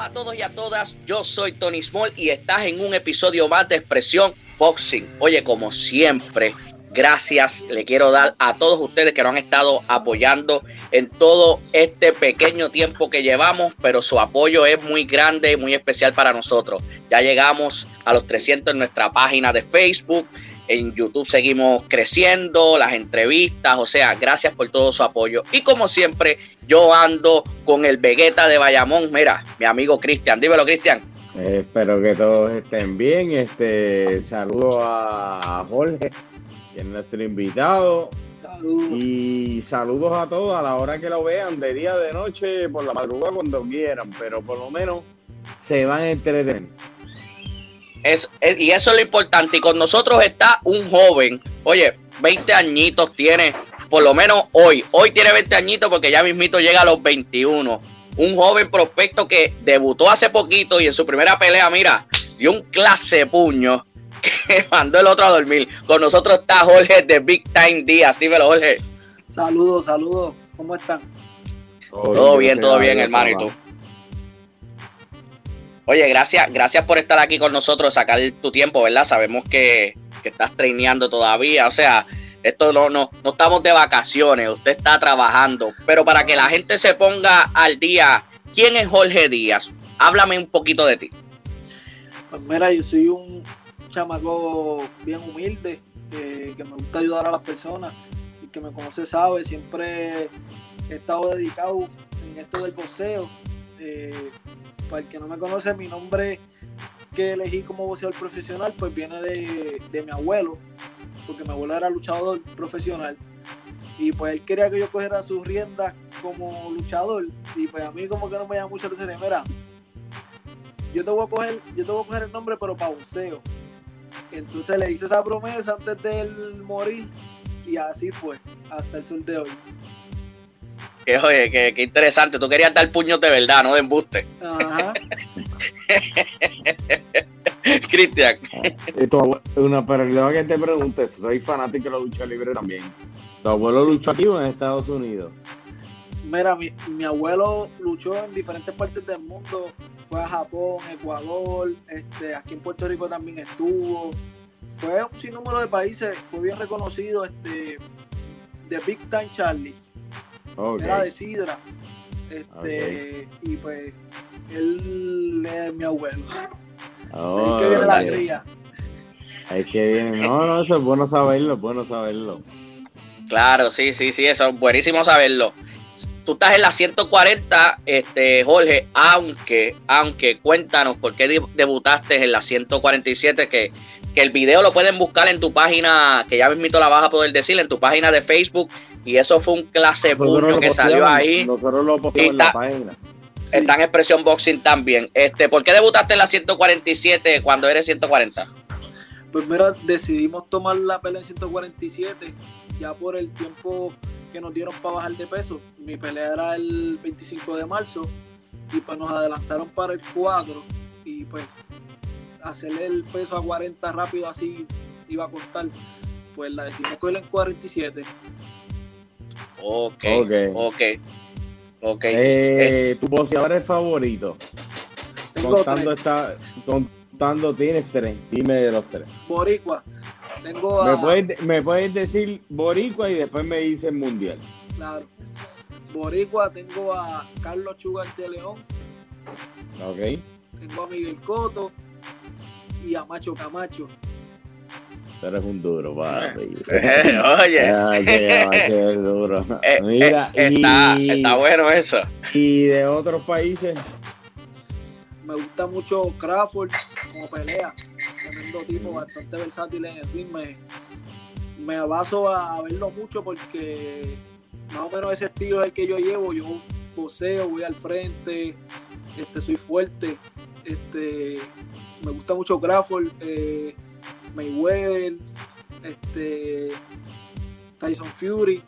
A todos y a todas. Yo soy Tony Small y estás en un episodio más de Expresión Boxing. Oye, como siempre, gracias le quiero dar a todos ustedes que nos han estado apoyando en todo este pequeño tiempo que llevamos, pero su apoyo es muy grande y muy especial para nosotros. Ya llegamos a los 300 en nuestra página de Facebook. En YouTube seguimos creciendo, las entrevistas, o sea, gracias por todo su apoyo. Y como siempre, yo ando con el Vegeta de Bayamón. Mira, mi amigo Cristian, dímelo, Cristian. Eh, espero que todos estén bien. Este saludo a Jorge, que es nuestro invitado. Saludos. Y saludos a todos a la hora que lo vean, de día, de noche, por la madrugada, cuando quieran, pero por lo menos se van a entretener. Es, y eso es lo importante. Y con nosotros está un joven, oye, 20 añitos tiene, por lo menos hoy. Hoy tiene 20 añitos porque ya mismito llega a los 21. Un joven prospecto que debutó hace poquito y en su primera pelea, mira, dio un clase puño que mandó el otro a dormir. Con nosotros está Jorge de Big Time Díaz. Dímelo, Jorge. Saludos, saludos. ¿Cómo están? Todo, bien, todo bien, hermano. ¿Y tú? Oye, gracias, gracias por estar aquí con nosotros, sacar tu tiempo, ¿verdad? Sabemos que, estás traineando todavía, o sea, esto no, no, no estamos de vacaciones, usted está trabajando, pero para que la gente se ponga al día, ¿quién es Jorge Díaz? Háblame un poquito de ti. Pues mira, yo soy un chamaco bien humilde, que me gusta ayudar a las personas y que me conoce sabe, siempre he estado dedicado en esto del boxeo. Eh, para el que no me conoce, mi nombre que elegí como boxeador profesional, pues viene de, mi abuelo, porque mi abuelo era luchador profesional. Y pues él quería que yo cogiera sus riendas como luchador. Y pues a mí como que no me llama mucho la atención. Mira, yo te voy a coger, yo te voy a coger el nombre, pero para boxeo. Entonces le hice esa promesa antes de él morir. Y así fue, hasta el sol de hoy. Que oye, que, interesante. Tú querías dar puños de verdad, no de embuste. Ajá. Cristian. Una que te pregunte, soy fanático de la lucha libre también. ¿Tu abuelo luchó aquí o en Estados Unidos? Mira, mi, mi, abuelo luchó en diferentes partes del mundo. Fue a Japón, Ecuador, este, aquí en Puerto Rico también estuvo. Fue un sinnúmero de países, fue bien reconocido, este, de Big Time Charlie. Era de Sidra. Este, y pues él es mi abuelo. Oh, que viene la cría. Ahí que viene. No, no, eso es bueno saberlo, es bueno saberlo. Claro, sí, sí, sí, eso es buenísimo saberlo. Tú estás en la 140, este, Jorge, aunque, aunque cuéntanos por qué debutaste en la 147, que, que el video lo pueden buscar en tu página, que ya mismito la vas a poder decir, en tu página de Facebook y eso fue un clase puño que salió ahí. Nosotros lo en la página. Está en Expresión Boxing también. Este, ¿Por qué debutaste en la 147 cuando eres 140? Pues mira, decidimos tomar la pelea en 147 ya por el tiempo que nos dieron para bajar de peso. Mi pelea era el 25 de marzo y pues nos adelantaron para el 4 y pues hacerle el peso a 40 rápido así iba a costar. Pues la decidimos coger en 47 Ok, ok, ok. Eh, ¿Tu boxeador favorito? Contando, esta, contando tienes tres. Dime de los tres. Boricua. Tengo a... ¿Me, puedes, decir Boricua y después me dices Mundial. Claro. Boricua tengo a Carlos Chugar de León. Ok. Tengo a Miguel Coto y a Macho Camacho eres un duro, papi. Oye. duro. Eh, Mira, eh, está, está bueno eso. ¿Y de otros países? Me gusta mucho Crawford como pelea. Tremendo tipo, bastante versátil en el ring. Me, me baso a, verlo mucho porque más o menos ese estilo es el que yo llevo. Yo poseo, voy al frente, este, soy fuerte. Este, me gusta mucho Crawford. Eh, Mayweather, este, Tyson Fury.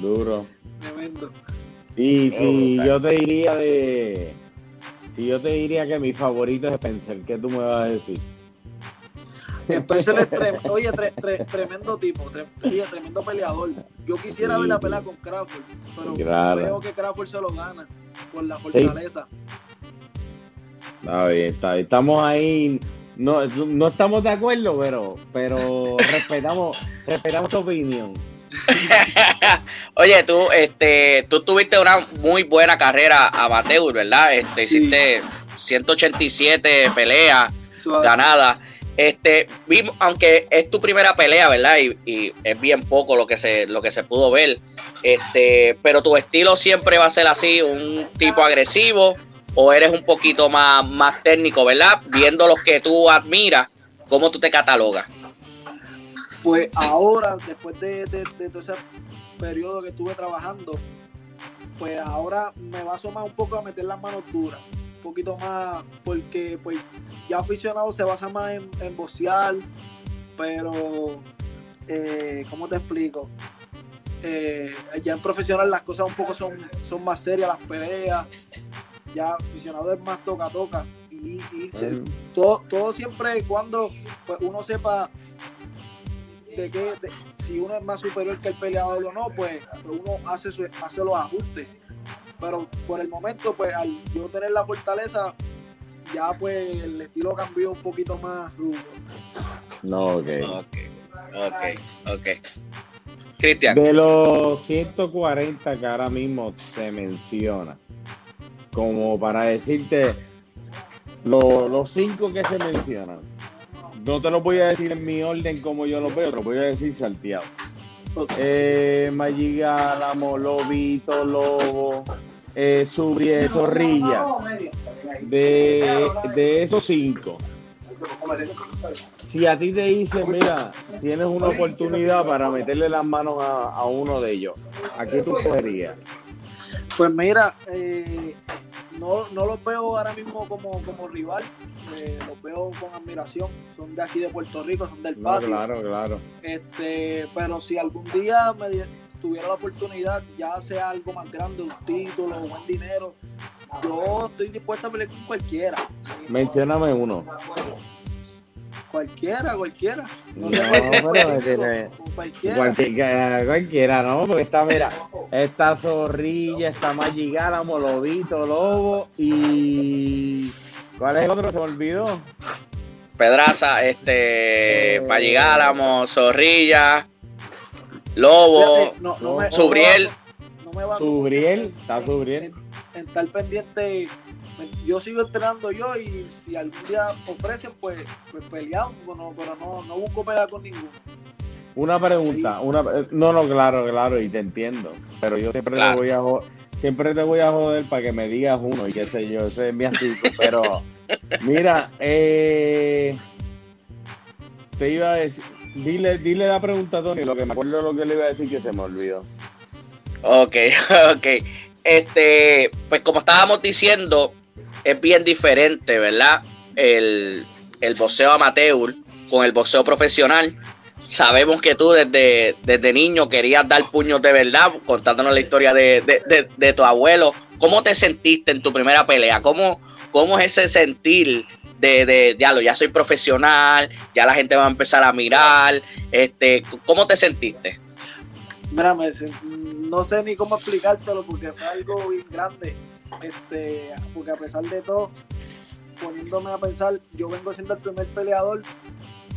Duro. Tremendo. Y si yo te diría de. Si yo te diría que mi favorito es Spencer, ¿qué tú me vas a decir? Spencer es oye, tremendo tipo, tremendo peleador. Yo quisiera ver la pelea con Crawford, pero creo que Crawford se lo gana por la fortaleza. Está bien, está bien. Estamos ahí. No, no estamos de acuerdo, pero, pero respetamos, respetamos tu opinión. Oye, tú, este, tú tuviste una muy buena carrera amateur, ¿verdad? Este, Sí. hiciste 187 peleas Suave. ganadas. Este, vimos, aunque es tu primera pelea, ¿verdad? Y, y es bien poco lo que se, lo que se pudo ver. Este, pero tu estilo siempre va a ser así, un tipo agresivo, o eres un poquito más, más técnico, ¿verdad? Viendo los que tú admiras, ¿cómo tú te catalogas? Pues ahora, después de, de- todo ese periodo que estuve trabajando, pues ahora me baso más un poco a meter las manos duras, poquito más, porque pues ya aficionado se basa más en, en boxear, pero, eh, ¿cómo te explico? Eh, ya en profesional las cosas un poco son, son más serias, las peleas, ya aficionado es más toca-toca, y, y se- Bueno, todo, todo siempre y cuando pues, uno sepa de qué, de- si uno es más superior que el peleador o no, pues, pues uno hace, su- hace los ajustes. Pero por el momento, pues al yo tener la fortaleza, ya pues el estilo cambió un poquito más rubro. no, ok. Ok, ok, ok. Cristian, De los 140 que ahora mismo se menciona, como para decirte lo- los cinco que se mencionan, no te los voy a decir en mi orden como yo los veo, te los voy a decir salteado. Ok. Eh, Mayigálamo, Lobito, Lobo, eh, Zorrilla. De, de esos cinco, si a ti te dicen, mira, tienes una oportunidad para meterle las manos a, a uno de ellos, ¿a qué tú cogerías? Pues mira, eh, no, no los veo ahora mismo como, como rival, eh, los veo con admiración, son de aquí de Puerto Rico, son del No, patio. claro, claro. Este, pero si algún día me tuviera la oportunidad, ya sea algo más grande, un título, buen dinero, yo estoy dispuesto a pelear con cualquiera. Mencióname uno. Cualquiera, cualquiera. No, tengo pero tiene- con cualquiera. Cualquiera, cualquiera, ¿no? Porque está, mira, está Zorrilla, está Mayigálamo, Lobito, Lobo y... ¿Cuál es el otro? Se me olvidó. Pedraza, este, Palligálamo, Zorrilla, Lobo, Fíjate, no, no me- Subriel. No me va- Subriel, está Subriel. En, en estar pendiente, yo sigo entrenando yo y si algún día ofrecen, pues, pues peleamos, bueno, pero no, no busco pelear con ninguno. Una pregunta, una no, no, claro, claro, y te entiendo, pero yo siempre Claro. te voy a jo- siempre te voy a joder para que me digas uno y qué sé yo, ese es mi actitud, pero mira, eh, te iba a decir, dile, dile la pregunta a Tony, lo que me acuerdo lo que le iba a decir que se me olvidó. Ok, ok. Este, pues como estábamos diciendo, es bien diferente, ¿verdad? El, el boxeo amateur con el boxeo profesional. Sabemos que tú desde, desde niño querías dar puños de verdad, contándonos la historia de, de- de- de tu abuelo. ¿Cómo te sentiste en tu primera pelea? ¿Cómo, cómo es ese sentir de, de ya lo, ya soy profesional, ya la gente va a empezar a mirar? Este, ¿Cómo te sentiste? Mira, me no sé ni cómo explicártelo porque fue algo bien grande. Este, porque a pesar de todo, poniéndome a pensar, yo vengo siendo el primer peleador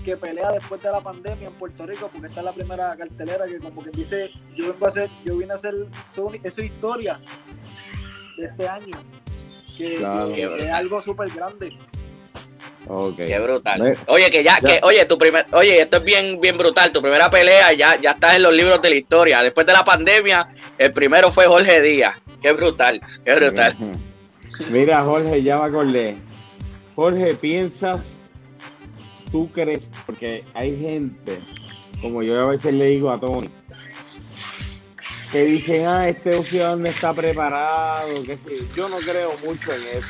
que pelea después de la pandemia en Puerto Rico, porque esta es la primera cartelera que como que dice, yo vengo a hacer, yo vine a hacer su, esa historia de este año, que, Claro. que es algo súper grande. Ok. Qué brutal. Oye, que ya, Ya. que, oye, tu primer, oye, esto es bien, bien brutal. Tu primera pelea ya, ya estás en los libros de la historia. Después de la pandemia, el primero fue Jorge Díaz. Qué brutal, qué brutal. Mira, Jorge, ya me acordé. Jorge, ¿piensas, tú crees, porque hay gente, como yo a veces le digo a Tony, que dicen, ah, este boxeador no está preparado, que sí. Yo no creo mucho en eso,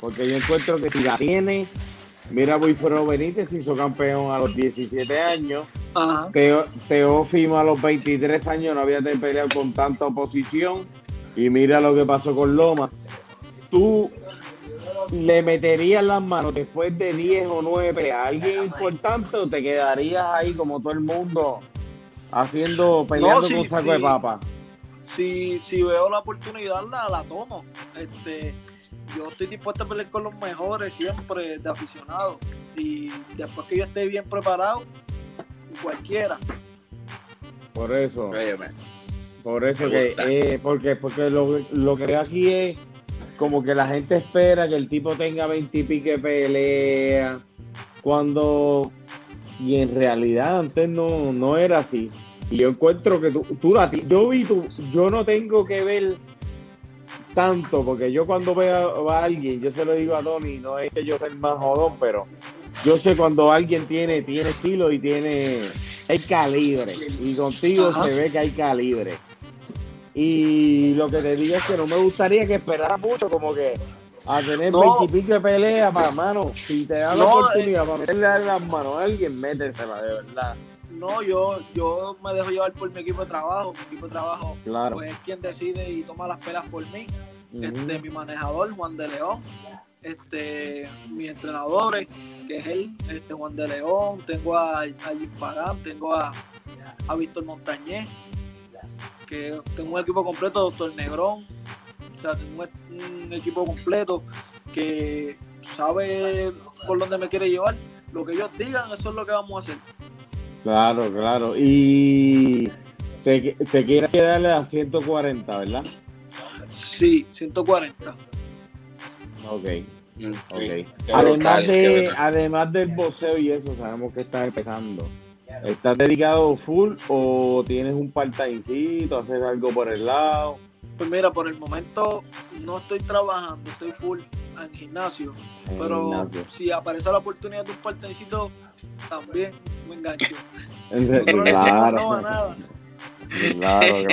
porque yo encuentro que si la tiene, mira, Wilfredo Benítez hizo campeón a los 17 años, Ajá. Teo, Teófimo a los 23 años no había peleado con tanta oposición. Y mira lo que pasó con Loma. Tú le meterías las manos después de 10 o 9 a alguien importante o te quedarías ahí como todo el mundo haciendo, peleando sí, con saco de papa. si, si veo la oportunidad la, la tomo. Este, yo estoy dispuesto a pelear con los mejores siempre de aficionados. Y después que yo esté bien preparado, cualquiera. Por eso. Por eso que, eh, porque, porque lo, lo que veo aquí es como que la gente espera que el tipo tenga 20 y pique pelea, cuando, y en realidad antes no, no era así. Y yo encuentro que tú, tú yo vi tú, yo no tengo que ver tanto, porque yo cuando veo a alguien, yo se lo digo a Tony, no es que yo sea el más jodón, pero yo sé cuando alguien tiene, tiene estilo y tiene, hay calibre. Y contigo se ve que hay calibre. Y lo que te digo es que no me gustaría que esperara mucho, como que a tener no. 20 y pico de pelea para mano. Si te da la oportunidad para meterle las manos a alguien, métesela, de verdad. No, yo, yo me dejo llevar por mi equipo de trabajo. Mi equipo de trabajo claro. pues, es quien decide y toma las pelas por mí. este, mi manejador, Juan de León. Este, mis entrenadores, que es él, este, Juan de León. Tengo a, a Jim Pagán, tengo a, a Víctor Montañez que tengo un equipo completo, doctor Negrón, o sea, tengo un equipo completo que sabe por dónde me quiere llevar. Lo que ellos digan, eso es lo que vamos a hacer. Claro, claro. Y te, te quieres quedarle a 140, ¿verdad? Sí, 140. Ok. okay. Además, de, además del boxeo y eso, sabemos que está empezando. ¿Estás dedicado full o tienes un part-timecito, haces algo por el lado? Pues mira, por el momento no estoy trabajando, estoy full en gimnasio. pero si aparece la oportunidad de un part-timecito, también me engancho. claro. No nada. Claro,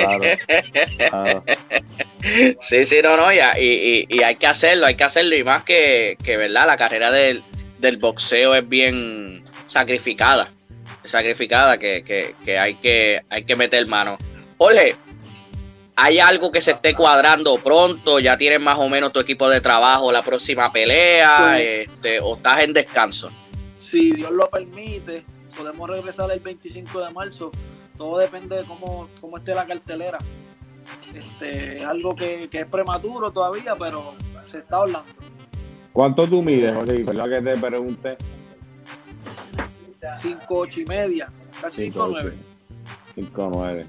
claro, Sí, sí, no, no, y, y, y, hay que hacerlo, hay que hacerlo. Y más que, que ¿verdad? La carrera del, del boxeo es bien sacrificada sacrificada que, hay que hay que meter mano. Jorge, ¿hay algo que se esté cuadrando pronto? ¿Ya tienes más o menos tu equipo de trabajo la próxima pelea? Pues, este, ¿O estás en descanso? Si Dios lo permite, podemos regresar el 25 de marzo. Todo depende de cómo, cómo esté la cartelera. Este, algo que, es prematuro todavía, pero se está hablando. ¿Cuánto tú mides, Jorge? ¿Verdad que te pregunté? 5, 8 y media, casi 5, 9. 5, 9.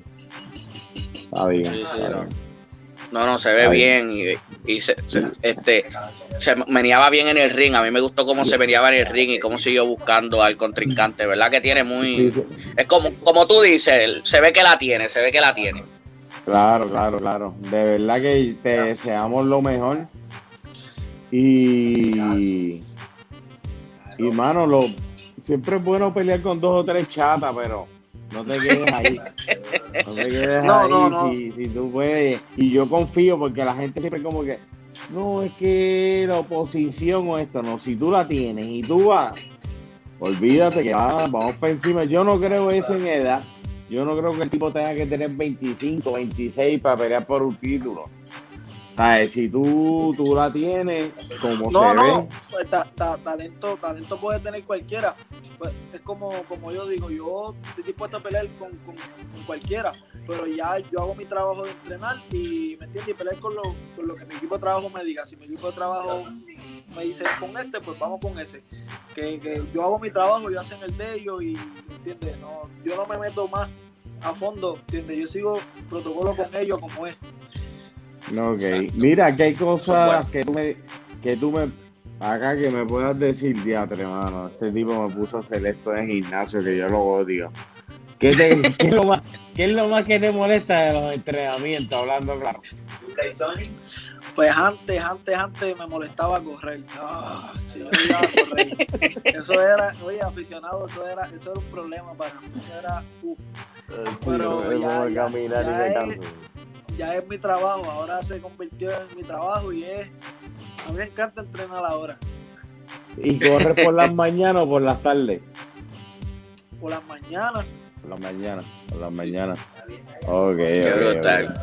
Está bien. no. no. se ve bien y, se, este, se meneaba bien en el ring. A mí me gustó cómo se meneaba en el ring y cómo siguió buscando al contrincante. ¿Verdad? Que tiene muy. Es como, como tú dices, se ve que la tiene, se ve que la tiene. Claro, claro, claro. De verdad que te deseamos lo mejor. Y. Y, mano, lo, siempre es bueno pelear con dos o tres chatas, pero no te quedes ahí. No te quedes ahí Si, tú puedes. Y yo confío porque la gente siempre como que, no, es que la oposición o esto, no, si tú la tienes y tú vas, olvídate que vamos para encima. Yo no creo eso en edad. Yo no creo que el tipo tenga que tener 25, 26 para pelear por un título. Si tú, tú la tienes, como no, se no, ve. Pues, talento, talento puede tener cualquiera. Pues, es como, como yo digo, yo estoy dispuesto a pelear con, cualquiera, pero ya yo hago mi trabajo de entrenar y me entiendes y pelear con lo, con lo que mi equipo de trabajo me diga. Si mi equipo de trabajo me dice con este, pues vamos con ese. Que, que yo hago mi trabajo, y hacen el de ellos y ¿entiendes? No, yo no me meto más a fondo, ¿entiendes? Yo sigo protocolo con ellos como es. Ok, mira que hay cosas que tú me, que tú me, acá que me puedas decir, diatre, mano, este tipo me puso a hacer esto en gimnasio que yo lo odio. ¿Qué, te, qué, es lo más, ¿Qué es lo más que te molesta de los entrenamientos, hablando claro? Pues antes, antes, antes me molestaba correr. Ah, yo correr. Eso era, oye, aficionado, eso era, eso era un problema para mí. Eso era, uff. Pero ya, ya, ya, es, ya es mi trabajo, ahora se convirtió en mi trabajo y es, a mí me encanta entrenar ahora. ¿Y corres por las mañanas o por las tardes? Por las mañanas. Por las mañanas, por las mañanas. Ok, Qué brutal.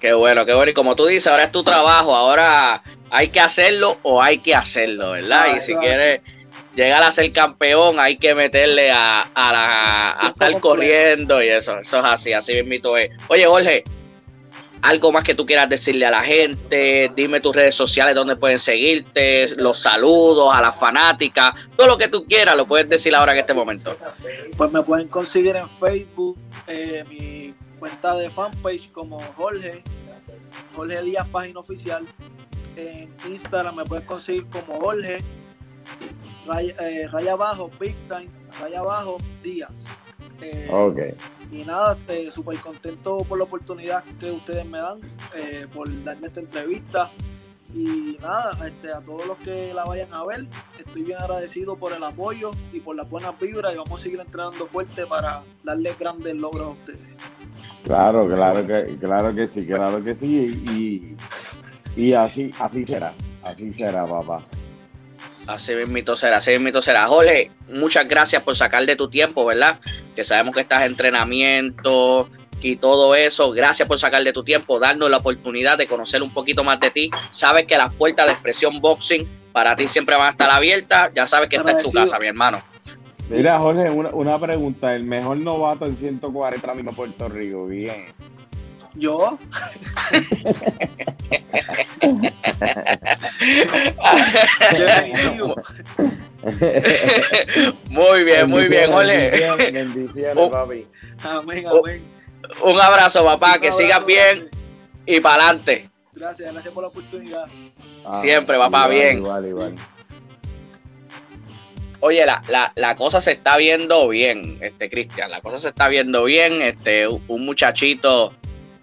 Qué bueno, qué bueno. Y como tú dices, ahora es tu trabajo, ahora hay que hacerlo o hay que hacerlo, ¿verdad? Ah, y si quieres llegar a ser campeón, hay que meterle a, a, la, a estar corriendo y eso, eso es así, así mismo es. Oye, Jorge, algo más que tú quieras decirle a la gente, dime tus redes sociales donde pueden seguirte, los saludos a las fanáticas, todo lo que tú quieras lo puedes decir ahora en este momento. Pues me pueden conseguir en Facebook, eh, mi cuenta de fanpage como Jorge, Jorge Díaz, página oficial. En Instagram me puedes conseguir como Jorge, raya, eh, raya abajo, Big raya abajo, Díaz. Eh, Ok. Y nada, este, súper contento por la oportunidad que ustedes me dan, eh, por darme esta entrevista. Y nada, este, a todos los que la vayan a ver, estoy bien agradecido por el apoyo y por las buenas vibras y vamos a seguir entrenando fuerte para darles grandes logros a ustedes. Claro, claro que, claro que sí, claro que sí. Y, y así, así será. Así será, papá. Así mismito será, así mismito será. Jorge, muchas gracias por sacar de tu tiempo, ¿verdad? Que sabemos que estás en entrenamiento y todo eso. Gracias por sacar de tu tiempo, darnos la oportunidad de conocer un poquito más de ti. Sabes que las puertas de expresión boxing para ti siempre van a estar abiertas. Ya sabes que esta es tu casa, mi hermano. Mira, Jorge, una, una pregunta. El mejor novato en 140 ahora mismo en Puerto Rico. Bien. Yo, definitivo. muy bien, muy bien, Jorge. Bendiciones, bendiciones, papi. Amén, amén. Un abrazo, papá, que Un sigas abrazo bien y para adelante. Gracias, gracias por la oportunidad. Ah, Siempre, papá, igual, bien. Igual, igual. Oye, la, la, la cosa se está viendo bien, este Cristian, la cosa se está viendo bien, este, un un muchachito,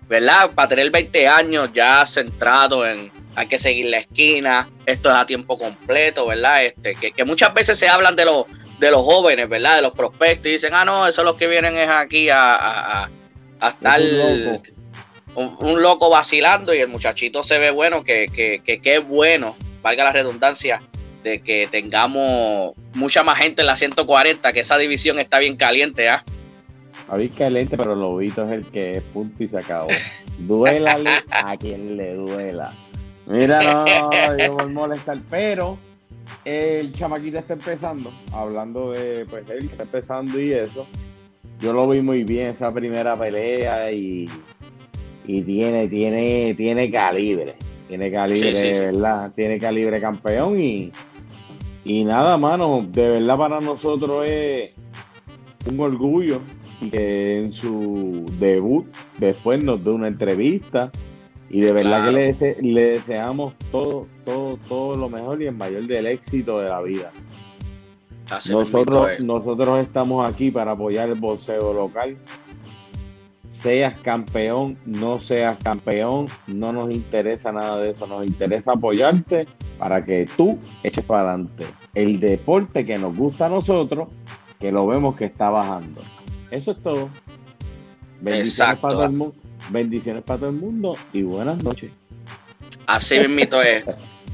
¿verdad? Para tener 20 años ya centrado en, hay que seguir la esquina, esto es a tiempo completo, ¿verdad? Este, que, que muchas veces se hablan de los, de los jóvenes, ¿verdad? De los prospectos y dicen, ah, no, eso es los que vienen es aquí a, a, a- a estar Es un loco. un, un loco vacilando y el muchachito se ve bueno, que, que, que, que es bueno, valga la redundancia, de que tengamos mucha más gente en la 140, que esa división está bien caliente, ¿ah? Javi caliente, pero Lobito es el que es punto y se acabó. Duélale a quien le duela. Mira, no, yo por molestar, pero el chamaquito está empezando, hablando de, pues él está empezando y eso. Yo lo vi muy bien esa primera pelea y, y tiene, tiene, tiene calibre, tiene calibre, Sí, sí, sí. ¿verdad? Tiene calibre campeón y, y nada, mano, de verdad para nosotros es un orgullo que en su debut después nos dé una entrevista y de verdad Claro. que le, dese- le deseamos todo, todo, todo lo mejor y el mayor del éxito de la vida. Así Nosotros, nosotros estamos aquí para apoyar el boxeo local. Seas campeón, no seas campeón, no nos interesa nada de eso, nos interesa apoyarte para que tú eches para adelante el deporte que nos gusta a nosotros, que lo vemos que está bajando. Eso es todo. Bendiciones Exacto. para todo el mundo. Bendiciones para todo el mundo y buenas noches. Así mismito es.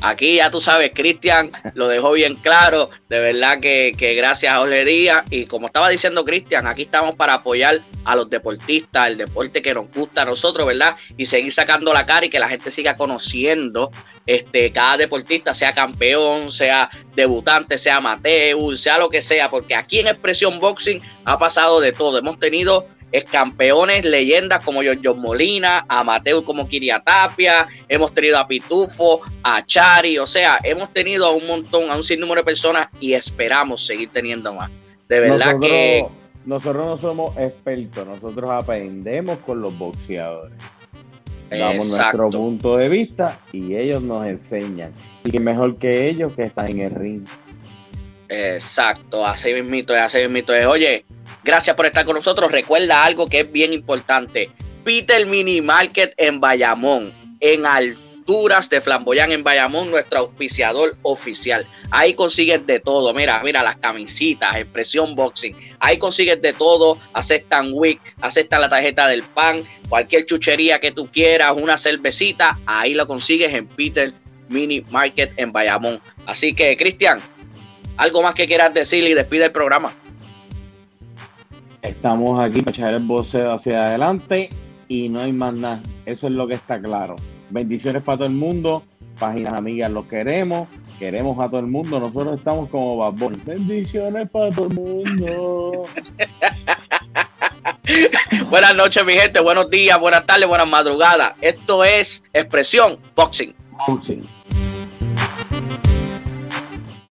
Aquí ya tú sabes, Cristian lo dejó bien claro. De verdad que, que gracias a Díaz. Y como estaba diciendo Cristian, aquí estamos para apoyar a los deportistas, el deporte que nos gusta a nosotros, ¿verdad? Y seguir sacando la cara y que la gente siga conociendo este, cada deportista, sea campeón, sea debutante, sea amateur, sea lo que sea. Porque aquí en Expresión Boxing ha pasado de todo. Hemos tenido campeones, leyendas como John Molina, amateur como Kiria Tapia, hemos tenido a Pitufo, a Chari, o sea, hemos tenido a un montón, a un sinnúmero de personas y esperamos seguir teniendo más. De verdad nosotros, que nosotros no somos expertos, nosotros aprendemos con los boxeadores. Damos exacto, nuestro punto de vista y ellos nos enseñan. Y mejor que ellos que están en el ring. exacto, así mismito es, así mismito es. Oye, gracias por estar con nosotros. Recuerda algo que es bien importante. Peter Mini Market en Bayamón, en alturas de Flamboyán en Bayamón, nuestro auspiciador oficial. Ahí consigues de todo. Mira, mira las camisitas, expresión boxing. Ahí consigues de todo. Aceptan WIC, aceptan la tarjeta del pan, cualquier chuchería que tú quieras, una cervecita. Ahí lo consigues en Peter Mini Market en Bayamón. Así que, Cristian, algo más que quieras decir y despide el programa. Estamos aquí para echar el boxeo hacia adelante y no hay más nada. Eso es lo que está claro. Bendiciones para todo el mundo. Páginas amigas los queremos. Queremos a todo el mundo. Nosotros estamos como Bad Bunny. Bendiciones para todo el mundo. buenas noches, mi gente. Buenos días, buenas tardes, buenas madrugadas. Esto es Expresión Boxing. Boxing.